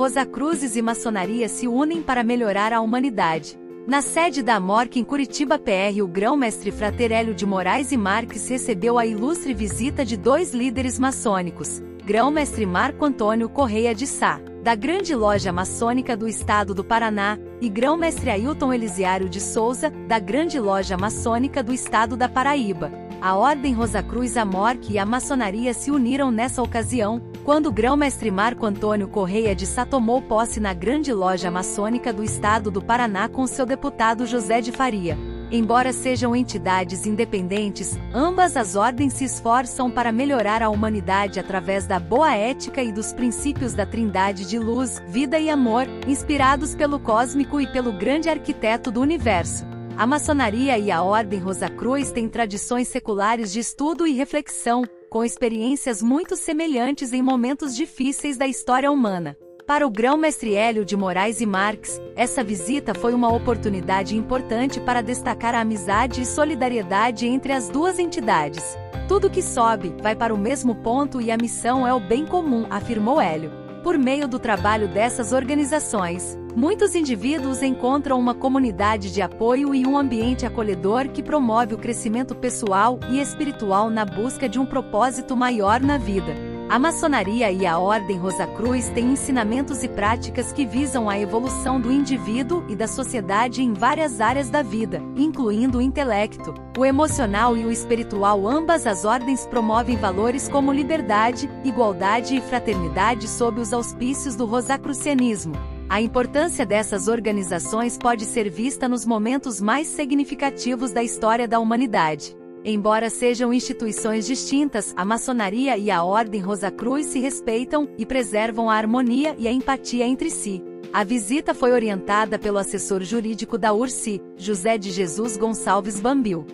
Rosacruzes e maçonaria se unem para melhorar a humanidade. Na sede da AMORC em Curitiba PR, o grão-mestre Fraterélio de Moraes e Marques recebeu a ilustre visita de dois líderes maçônicos, grão-mestre Marco Antônio Correia de Sá, da Grande Loja Maçônica do Estado do Paraná, e grão-mestre Ailton Elisiário de Souza, da Grande Loja Maçônica do Estado da Paraíba. A Ordem Rosacruz Amorque e a maçonaria se uniram nessa ocasião, quando o grão-mestre Marco Antônio Correia de Sá tomou posse na Grande Loja Maçônica do Estado do Paraná com seu deputado José de Faria. Embora sejam entidades independentes, ambas as ordens se esforçam para melhorar a humanidade através da boa ética e dos princípios da Trindade de luz, vida e amor, inspirados pelo cósmico e pelo grande arquiteto do universo. A maçonaria e a Ordem Rosacruz têm tradições seculares de estudo e reflexão, com experiências muito semelhantes em momentos difíceis da história humana. Para o grão-mestre Hélio de Moraes e Marques, essa visita foi uma oportunidade importante para destacar a amizade e solidariedade entre as duas entidades. Tudo que sobe, vai para o mesmo ponto e a missão é o bem comum, afirmou Hélio. Por meio do trabalho dessas organizações, muitos indivíduos encontram uma comunidade de apoio e um ambiente acolhedor que promove o crescimento pessoal e espiritual na busca de um propósito maior na vida. A maçonaria e a Ordem Rosacruz têm ensinamentos e práticas que visam a evolução do indivíduo e da sociedade em várias áreas da vida, incluindo o intelecto, o emocional e o espiritual. Ambas as ordens promovem valores como liberdade, igualdade e fraternidade sob os auspícios do rosacrucianismo. A importância dessas organizações pode ser vista nos momentos mais significativos da história da humanidade. Embora sejam instituições distintas, a maçonaria e a Ordem Rosacruz se respeitam e preservam a harmonia e a empatia entre si. A visita foi orientada pelo assessor jurídico da URSI, José de Jesus Gonçalves Bambil.